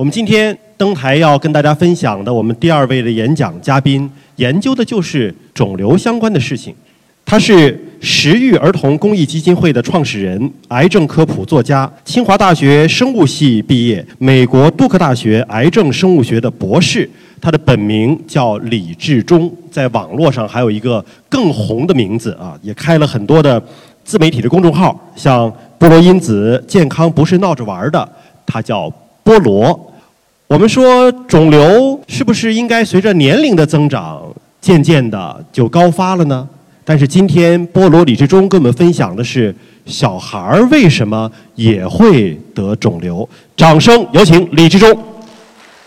我们今天登台要跟大家分享的，我们第二位的演讲嘉宾，研究的就是肿瘤相关的事情。他是食育儿童公益基金会的创始人，癌症科普作家，清华大学生物系毕业，美国杜克大学癌症生物学的博士。他的本名叫李志忠，在网络上还有一个更红的名字啊，也开了很多的自媒体的公众号，像菠萝因子健康不是闹着玩的，他叫菠萝。我们说肿瘤是不是应该随着年龄的增长，渐渐的就高发了呢？但是今天菠萝李志忠跟我们分享的是小孩儿为什么也会得肿瘤。掌声有请李志忠。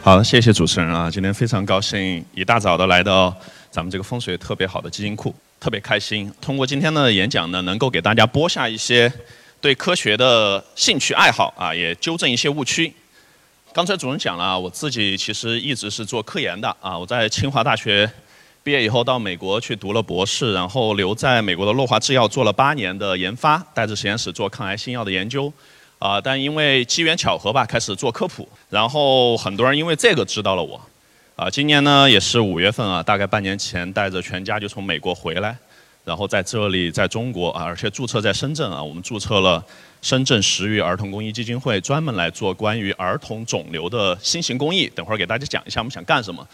好，谢谢主持人啊！今天非常高兴一大早的来到咱们这个风水特别好的基金库，特别开心。通过今天的演讲呢，能够给大家播下一些对科学的兴趣爱好啊，也纠正一些误区。刚才主任讲了啊，我自己其实一直是做科研的啊。我在清华大学毕业以后，到美国去读了博士，然后留在美国的诺华制药做了八年的研发，带着实验室做抗癌新药的研究。啊，但因为机缘巧合吧，开始做科普，然后很多人因为这个知道了我。啊，今年呢也是五月份啊，大概半年前带着全家就从美国回来，然后在这里在中国啊，而且注册在深圳啊，我们注册了。深圳食育儿童公益基金会专门来做关于儿童肿瘤的新型公益，等会儿给大家讲一下我们想干什么。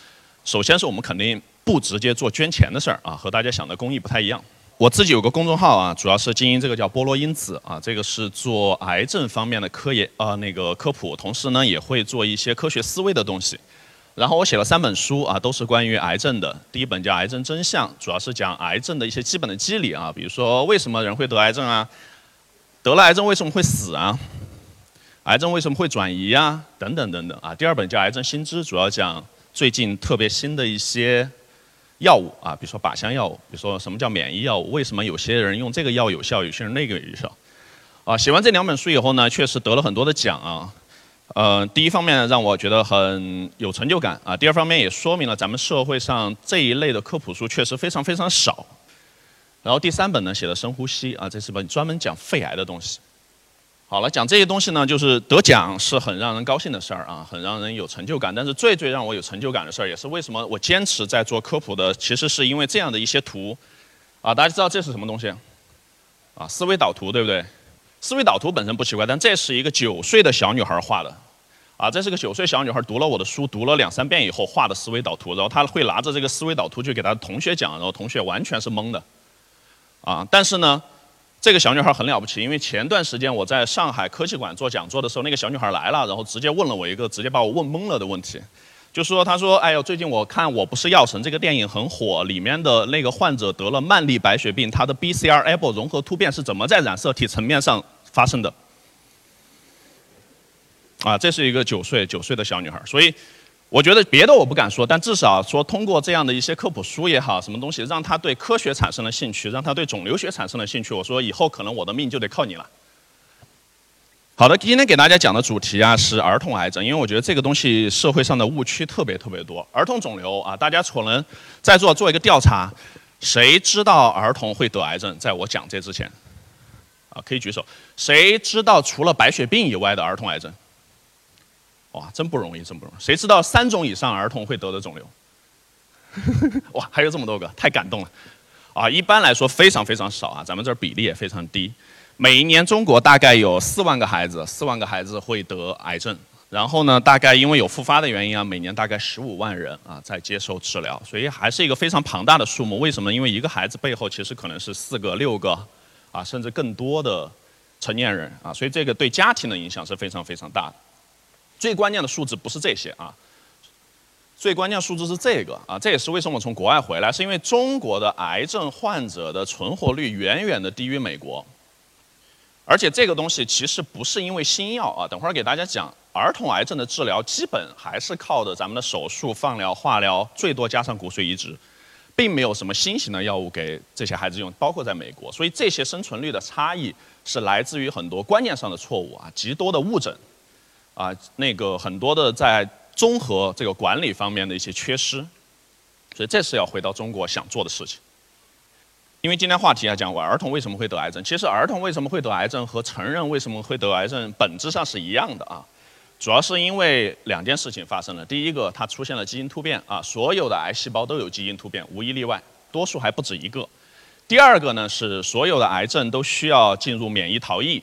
首先是我们肯定不直接做捐钱的事儿啊，和大家想的公益不太一样。我自己有个公众号啊，主要是经营这个叫菠萝因子啊，这个是做癌症方面的科研啊那个科普，同时呢也会做一些科学思维的东西。然后我写了三本书啊，都是关于癌症的。第一本叫《癌症真相》，主要是讲癌症的一些基本的机理啊，比如说为什么人会得癌症啊。得了癌症为什么会死啊？癌症为什么会转移啊？等等等等啊！第二本叫《癌症新知》，主要讲最近特别新的一些药物啊，比如说靶向药物，比如说什么叫免疫药物，为什么有些人用这个药有效，有些人那个有效？啊，写完这两本书以后呢，确实得了很多的奖啊。呃，第一方面让我觉得很有成就感啊，第二方面也说明了咱们社会上这一类的科普书确实非常非常少。然后第三本呢写的深呼吸啊，这是本专门讲肺癌的东西。好了，讲这些东西呢，就是得奖是很让人高兴的事儿啊，很让人有成就感。但是最最让我有成就感的事儿，也是为什么我坚持在做科普的，其实是因为这样的一些图啊，大家知道这是什么东西？啊，思维导图对不对？思维导图本身不奇怪，但这是一个九岁的小女孩画的啊，这是个九岁小女孩读了我的书，读了两三遍以后画的思维导图，然后她会拿着这个思维导图去给她同学讲，然后同学完全是懵的。啊，但是呢，这个小女孩很了不起，因为前段时间我在上海科技馆做讲座的时候，那个小女孩来了，然后直接问了我一个直接把我问懵了的问题，就说他说，哎呦，最近我看《我不是药神》这个电影很火，里面的那个患者得了慢粒白血病，他的 BCR-ABL 融合突变是怎么在染色体层面上发生的？啊，这是一个九岁九岁的小女孩，所以。我觉得别的我不敢说，但至少说通过这样的一些科普书也好，什么东西让他对科学产生了兴趣，让他对肿瘤学产生了兴趣。我说以后可能我的命就得靠你了。好的，今天给大家讲的主题啊是儿童癌症，因为我觉得这个东西社会上的误区特别特别多。儿童肿瘤啊，大家可能在座做一个调查，谁知道儿童会得癌症？在我讲这之前，啊可以举手。谁知道除了白血病以外的儿童癌症？哇，真不容易，真不容易。谁知道三种以上儿童会得的肿瘤？哇，还有这么多个，太感动了。啊，一般来说非常非常少啊，咱们这儿比例也非常低。每一年中国大概有四万个孩子，四万个孩子会得癌症。然后呢，大概因为有复发的原因啊，每年大概十五万人啊在接受治疗，所以还是一个非常庞大的数目。为什么？因为一个孩子背后其实可能是四个、六个啊，甚至更多的成年人啊，所以这个对家庭的影响是非常非常大的。最关键的数字不是这些啊，最关键数字是这个啊，这也是为什么我从国外回来，是因为中国的癌症患者的存活率远远的低于美国，而且这个东西其实不是因为新药啊，等会儿给大家讲，儿童癌症的治疗基本还是靠的咱们的手术、放疗、化疗，最多加上骨髓移植，并没有什么新型的药物给这些孩子用，包括在美国，所以这些生存率的差异是来自于很多观念上的错误啊，极多的误诊。啊，那个很多的在综合这个管理方面的一些缺失，所以这是要回到中国想做的事情。因为今天话题要讲我，儿童为什么会得癌症？其实儿童为什么会得癌症和成人为什么会得癌症本质上是一样的啊。主要是因为两件事情发生了。第一个，它出现了基因突变啊，所有的癌细胞都有基因突变，无一例外，多数还不止一个。第二个呢，是所有的癌症都需要进入免疫逃逸。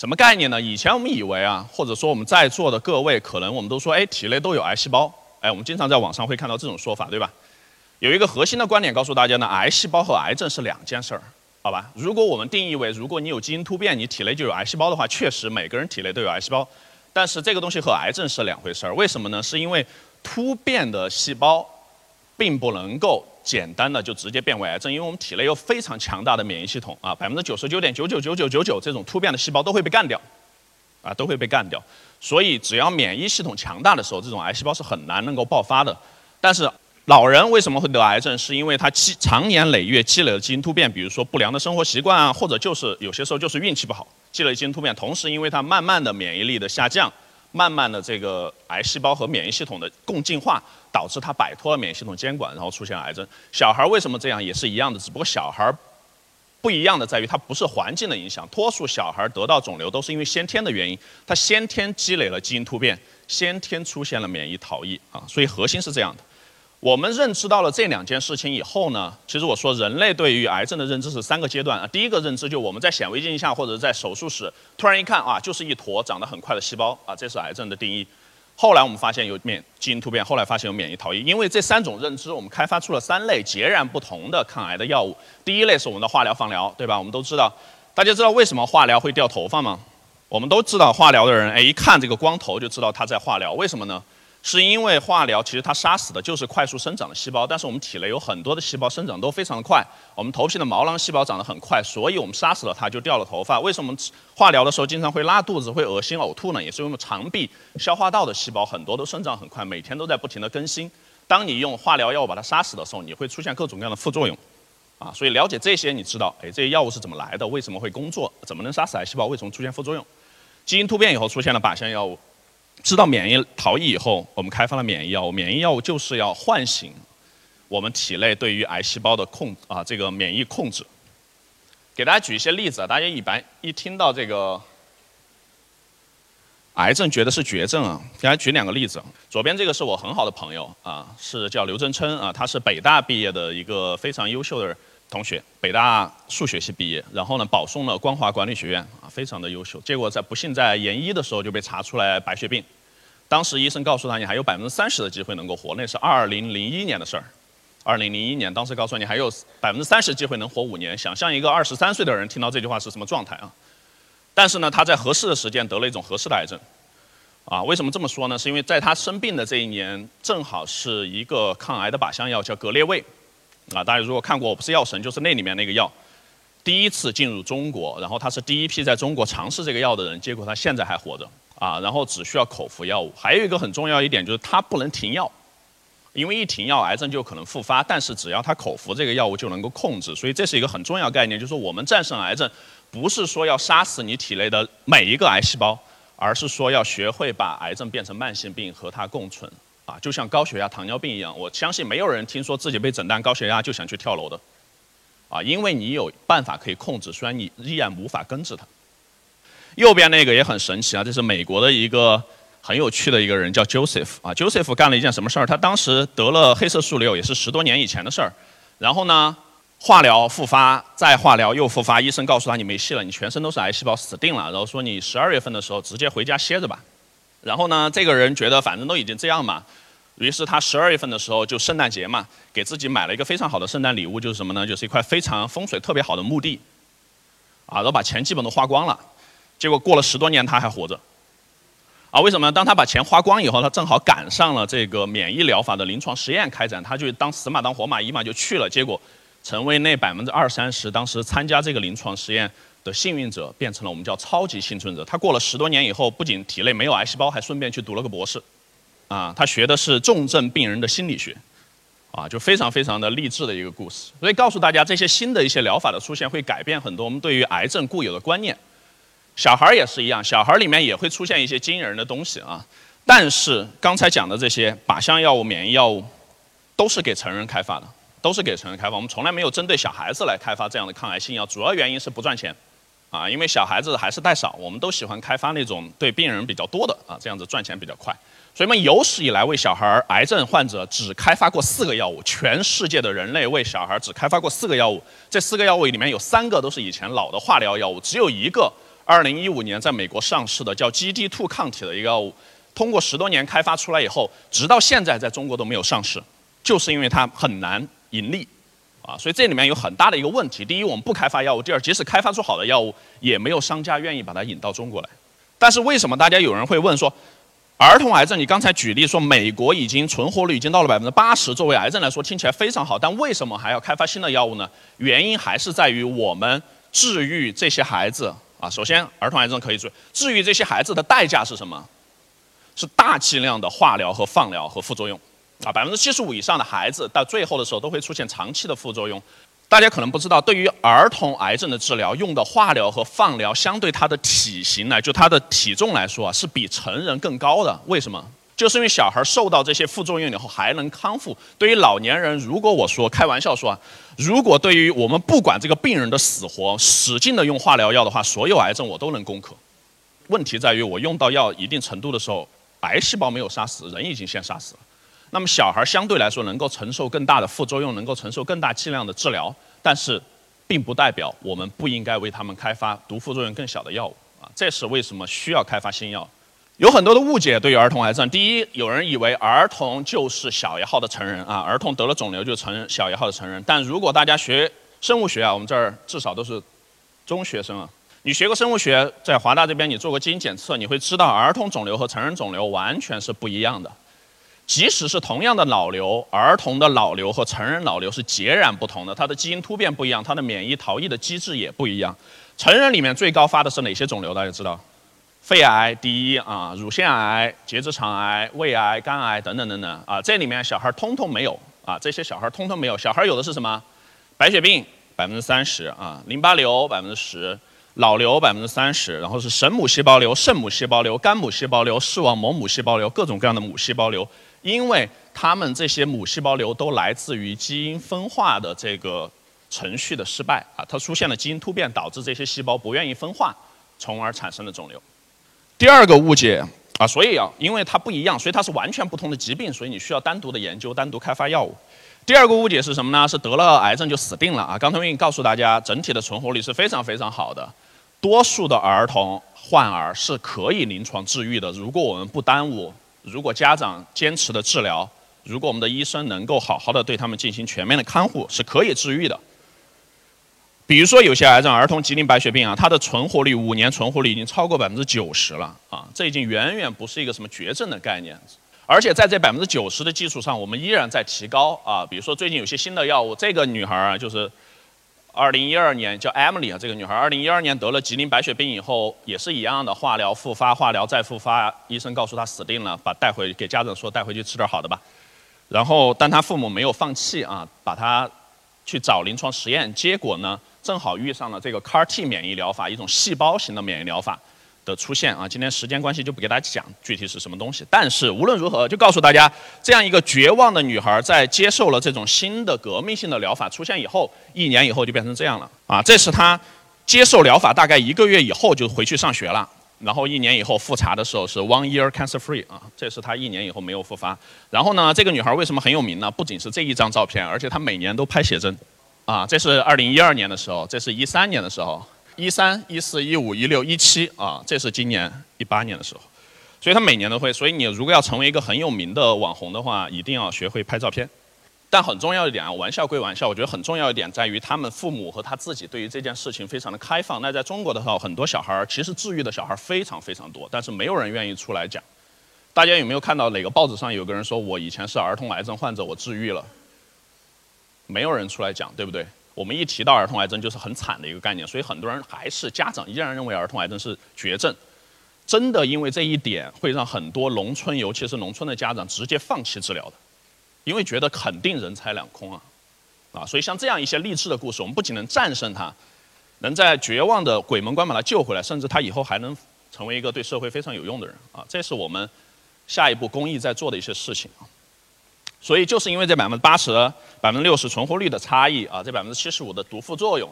什么概念呢？以前我们以为啊，或者说我们在座的各位，可能我们都说，哎，体内都有癌细胞。哎，我们经常在网上会看到这种说法，对吧？有一个核心的观点告诉大家呢，癌细胞和癌症是两件事儿，好吧？如果我们定义为，如果你有基因突变，你体内就有癌细胞的话，确实每个人体内都有癌细胞。但是这个东西和癌症是两回事儿，为什么呢？是因为突变的细胞并不能够简单的就直接变为癌症，因为我们体内有非常强大的免疫系统啊，百分之九十九点九九九九九九这种突变的细胞都会被干掉，啊，都会被干掉。所以只要免疫系统强大的时候，这种癌细胞是很难能够爆发的。但是老人为什么会得癌症？是因为他积长年累月积累了基因突变，比如说不良的生活习惯啊，或者就是有些时候就是运气不好。积累基因突变，同时因为它慢慢的免疫力的下降，慢慢的这个癌细胞和免疫系统的共进化，导致他摆脱了免疫系统监管，然后出现癌症。小孩为什么这样也是一样的，只不过小孩不一样的在于它不是环境的影响，多数小孩得到肿瘤都是因为先天的原因，他先天积累了基因突变，先天出现了免疫逃逸啊，所以核心是这样的。我们认知到了这两件事情以后呢，其实我说人类对于癌症的认知是三个阶段啊。第一个认知就我们在显微镜下或者在手术室突然一看啊，就是一坨长得很快的细胞啊，这是癌症的定义。后来我们发现有免基因突变，后来发现有免疫逃逸。因为这三种认知，我们开发出了三类截然不同的抗癌的药物。第一类是我们的化疗、放疗，对吧？我们都知道，大家知道为什么化疗会掉头发吗？我们都知道化疗的人，哎，一看这个光头就知道他在化疗，为什么呢？是因为化疗其实它杀死的就是快速生长的细胞，但是我们体内有很多的细胞生长都非常的快，我们头皮的毛囊细胞长得很快，所以我们杀死了它就掉了头发。为什么化疗的时候经常会拉肚子、会恶心、呕吐呢？也是因为肠壁、消化道的细胞很多都生长很快，每天都在不停的更新。当你用化疗药物把它杀死的时候，你会出现各种各样的副作用，啊，所以了解这些，你知道，哎，这些药物是怎么来的？为什么会工作？怎么能杀死癌细胞？为什么出现副作用？基因突变以后出现了靶向药物。知道免疫逃逸以后，我们开发了免疫药物。免疫药物就是要唤醒我们体内对于癌细胞的控啊，这个免疫控制。给大家举一些例子啊，大家一般一听到这个癌症，觉得是绝症啊。给大家举两个例子，左边这个是我很好的朋友啊，是叫刘振琛啊，他是北大毕业的一个非常优秀的人同学，北大数学系毕业，然后呢保送了光华管理学院啊，非常的优秀。结果在不幸在研一的时候就被查出来白血病，当时医生告诉他你还有百分之三十的机会能够活，那是二零零一年的事儿。二零零一年，当时告诉你还有百分之三十机会能活五年，想象一个二十三岁的人听到这句话是什么状态啊？但是呢，他在合适的时间得了一种合适的癌症，啊，为什么这么说呢？是因为在他生病的这一年，正好是一个抗癌的靶向药叫格列卫。啊，大家如果看过《我不是药神》，就是那里面那个药，第一次进入中国，然后他是第一批在中国尝试这个药的人，结果他现在还活着啊，然后只需要口服药物。还有一个很重要一点就是他不能停药，因为一停药癌症就可能复发，但是只要他口服这个药物就能够控制，所以这是一个很重要概念，就是我们战胜癌症，不是说要杀死你体内的每一个癌细胞，而是说要学会把癌症变成慢性病和它共存。啊，就像高血压、糖尿病一样，我相信没有人听说自己被诊断高血压就想去跳楼的，啊，因为你有办法可以控制，虽然你依然无法根治它。右边那个也很神奇啊，这是美国的一个很有趣的一个人，叫 Joseph 啊，Joseph 干了一件什么事儿？他当时得了黑色素瘤，也是十多年以前的事儿。然后呢，化疗复发，再化疗又复发，医生告诉他你没戏了，你全身都是癌细胞，死定了。然后说你十二月份的时候直接回家歇着吧。然后呢，这个人觉得反正都已经这样嘛。于是他十二月份的时候，就圣诞节嘛，给自己买了一个非常好的圣诞礼物，就是什么呢？就是一块非常风水特别好的墓地，啊，然后把钱基本都花光了。结果过了十多年他还活着，啊，为什么？当他把钱花光以后，他正好赶上了这个免疫疗法的临床实验开展，他就当死马当活马医嘛，就去了。结果成为那百分之二三十当时参加这个临床实验的幸运者，变成了我们叫超级幸存者。他过了十多年以后，不仅体内没有癌细胞，还顺便去读了个博士。啊，他学的是重症病人的心理学，啊，就非常非常的励志的一个故事。所以告诉大家，这些新的一些疗法的出现，会改变很多我们对于癌症固有的观念。小孩儿也是一样，小孩儿里面也会出现一些惊人的东西啊。但是刚才讲的这些靶向药物、免疫药物，都是给成人开发的，都是给成人开发。我们从来没有针对小孩子来开发这样的抗癌新药，主要原因是不赚钱，啊，因为小孩子还是带少，我们都喜欢开发那种对病人比较多的啊，这样子赚钱比较快。所以，我们有史以来为小孩癌症患者只开发过四个药物，全世界的人类为小孩只开发过四个药物。这四个药物里面有三个都是以前老的化疗药物，只有一个2015年在美国上市的叫 GD2 抗体的一个药物，通过十多年开发出来以后，直到现在在中国都没有上市，就是因为它很难盈利，啊，所以这里面有很大的一个问题。第一，我们不开发药物；第二，即使开发出好的药物，也没有商家愿意把它引到中国来。但是为什么大家有人会问说？儿童癌症，你刚才举例说美国已经存活率已经到了百分之八十，作为癌症来说听起来非常好，但为什么还要开发新的药物呢？原因还是在于我们治愈这些孩子啊。首先，儿童癌症可以治，治愈这些孩子的代价是什么？是大剂量的化疗和放疗和副作用啊。百分之七十五以上的孩子到最后的时候都会出现长期的副作用。大家可能不知道，对于儿童癌症的治疗用的化疗和放疗，相对它的体型来，就它的体重来说啊，是比成人更高的。为什么？就是因为小孩受到这些副作用以后还能康复。对于老年人，如果我说开玩笑说啊，如果对于我们不管这个病人的死活，使劲的用化疗药的话，所有癌症我都能攻克。问题在于我用到药一定程度的时候，癌细胞没有杀死，人已经先杀死了。那么小孩相对来说能够承受更大的副作用，能够承受更大剂量的治疗，但是，并不代表我们不应该为他们开发毒副作用更小的药物啊！这是为什么需要开发新药。有很多的误解对于儿童癌症，第一，有人以为儿童就是小一号的成人啊，儿童得了肿瘤就成小一号的成人。但如果大家学生物学啊，我们这儿至少都是中学生啊，你学过生物学，在华大这边你做过基因检测，你会知道儿童肿瘤和成人肿瘤完全是不一样的。即使是同样的脑瘤，儿童的脑瘤和成人脑瘤是截然不同的，它的基因突变不一样，它的免疫逃逸的机制也不一样。成人里面最高发的是哪些肿瘤？大家知道？肺癌第一啊，乳腺癌、结直肠癌、胃癌、肝癌等等等等啊，这里面小孩通通没有啊，这些小孩通通没有。小孩有的是什么？白血病百分之三十啊，淋巴瘤百分之十，脑瘤百分之三十，然后是神母细胞瘤、肾母细胞瘤、肝母细胞瘤、视网膜母细胞瘤，各种各样的母细胞瘤。因为他们这些母细胞瘤都来自于基因分化的这个程序的失败啊，它出现了基因突变，导致这些细胞不愿意分化，从而产生了肿瘤。第二个误解啊，所以啊，因为它不一样，所以它是完全不同的疾病，所以你需要单独的研究，单独开发药物。第二个误解是什么呢？是得了癌症就死定了啊？刚才我已经告诉大家，整体的存活率是非常非常好的，多数的儿童患儿是可以临床治愈的，如果我们不耽误。如果家长坚持的治疗，如果我们的医生能够好好的对他们进行全面的看护，是可以治愈的。比如说有些癌症，儿童吉林白血病啊，它的存活率五年存活率已经超过百分之九十了啊，这已经远远不是一个什么绝症的概念。而且在这百分之九十的基础上，我们依然在提高啊。比如说最近有些新的药物，这个女孩啊就是。二零一二年叫 Emily 啊，这个女孩儿，二零一二年得了吉林白血病以后，也是一样的，化疗复发，化疗再复发，医生告诉她死定了，把带回给家长说带回去吃点好的吧。然后，但她父母没有放弃啊，把她去找临床实验，结果呢，正好遇上了这个 CAR-T 免疫疗法，一种细胞型的免疫疗法。的出现啊，今天时间关系就不给大家讲具体是什么东西。但是无论如何，就告诉大家，这样一个绝望的女孩在接受了这种新的革命性的疗法出现以后，一年以后就变成这样了啊。这是她接受疗法大概一个月以后就回去上学了，然后一年以后复查的时候是 one year cancer free 啊，这是她一年以后没有复发。然后呢，这个女孩为什么很有名呢？不仅是这一张照片，而且她每年都拍写真啊。这是二零一二年的时候，这是一三年的时候。一三一四一五一六一七啊，这是今年一八年的时候，所以他每年都会。所以你如果要成为一个很有名的网红的话，一定要学会拍照片。但很重要一点啊，玩笑归玩笑，我觉得很重要一点在于他们父母和他自己对于这件事情非常的开放。那在中国的话，很多小孩儿其实治愈的小孩儿非常非常多，但是没有人愿意出来讲。大家有没有看到哪个报纸上有个人说我以前是儿童癌症患者，我治愈了？没有人出来讲，对不对？我们一提到儿童癌症，就是很惨的一个概念，所以很多人还是家长依然认为儿童癌症是绝症。真的因为这一点，会让很多农村，尤其是农村的家长直接放弃治疗的，因为觉得肯定人财两空啊，啊，所以像这样一些励志的故事，我们不仅能战胜它，能在绝望的鬼门关把他救回来，甚至他以后还能成为一个对社会非常有用的人啊，这是我们下一步公益在做的一些事情啊。所以就是因为这百分之八十、百分之六十存活率的差异啊，这百分之七十五的毒副作用，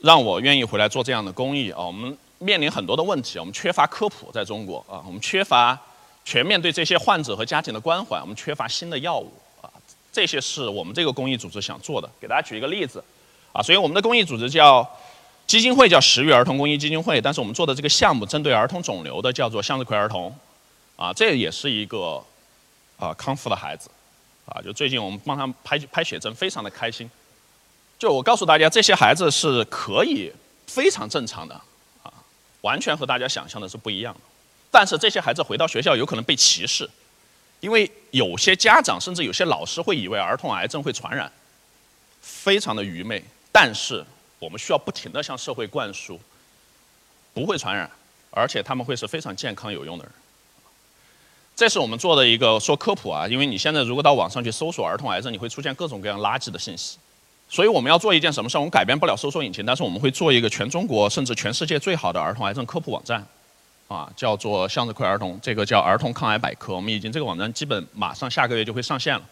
让我愿意回来做这样的公益啊。我们面临很多的问题，我们缺乏科普，在中国啊，我们缺乏全面对这些患者和家庭的关怀，我们缺乏新的药物啊，这些是我们这个公益组织想做的。给大家举一个例子啊，所以我们的公益组织叫基金会，叫十育儿童公益基金会，但是我们做的这个项目针对儿童肿瘤的，叫做向日葵儿童啊，这也是一个啊康复的孩子啊，就最近我们帮他们拍拍写真，非常的开心。就我告诉大家，这些孩子是可以非常正常的，啊，完全和大家想象的是不一样的。但是这些孩子回到学校有可能被歧视，因为有些家长甚至有些老师会以为儿童癌症会传染，非常的愚昧。但是我们需要不停的向社会灌输，不会传染，而且他们会是非常健康有用的人。这是我们做的一个说科普啊，因为你现在如果到网上去搜索儿童癌症，你会出现各种各样垃圾的信息。所以我们要做一件什么事？我们改变不了搜索引擎，但是我们会做一个全中国甚至全世界最好的儿童癌症科普网站，啊，叫做向日葵儿童，这个叫儿童抗癌百科。我们已经这个网站基本马上下个月就会上线了。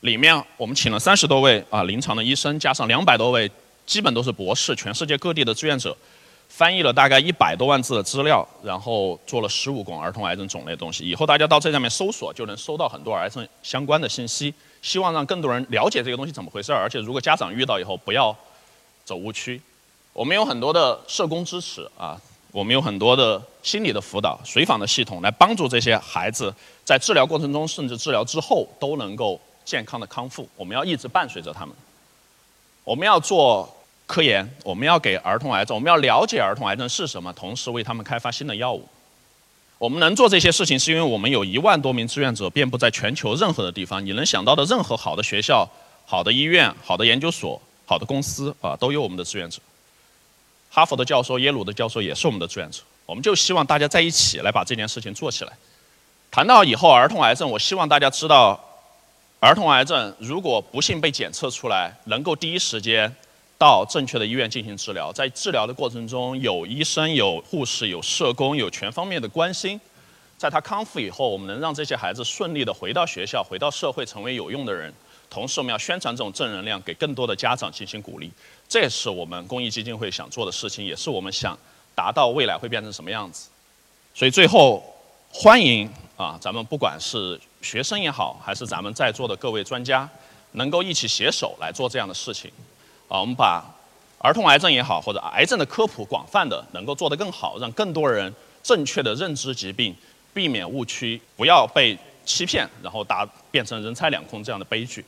里面我们请了三十多位啊临床的医生，加上两百多位基本都是博士，全世界各地的志愿者，翻译了大概一百多万字的资料，然后做了十五种儿童癌症种类的东西。以后大家到这上面搜索，就能搜到很多癌症相关的信息。希望让更多人了解这个东西怎么回事儿，而且如果家长遇到以后不要走误区。我们有很多的社工支持啊，我们有很多的心理的辅导、随访的系统来帮助这些孩子在治疗过程中，甚至治疗之后都能够健康的康复。我们要一直伴随着他们。我们要做科研，我们要给儿童癌症，我们要了解儿童癌症是什么，同时为他们开发新的药物。我们能做这些事情，是因为我们有一万多名志愿者，遍布在全球任何的地方。你能想到的任何好的学校、好的医院、好的研究所、好的公司啊，都有我们的志愿者。哈佛的教授、耶鲁的教授也是我们的志愿者。我们就希望大家在一起来把这件事情做起来。谈到以后儿童癌症，我希望大家知道，儿童癌症如果不幸被检测出来，能够第一时间。到正确的医院进行治疗，在治疗的过程中，有医生、有护士、有社工，有全方面的关心。在他康复以后，我们能让这些孩子顺利的回到学校、回到社会，成为有用的人。同时，我们要宣传这种正能量，给更多的家长进行鼓励。这也是我们公益基金会想做的事情，也是我们想达到未来会变成什么样子。所以，最后欢迎啊，咱们不管是学生也好，还是咱们在座的各位专家，能够一起携手来做这样的事情。啊，我们把儿童癌症也好，或者癌症的科普广泛的能够做得更好，让更多人正确的认知疾病，避免误区，不要被欺骗，然后达变成人财两空这样的悲剧。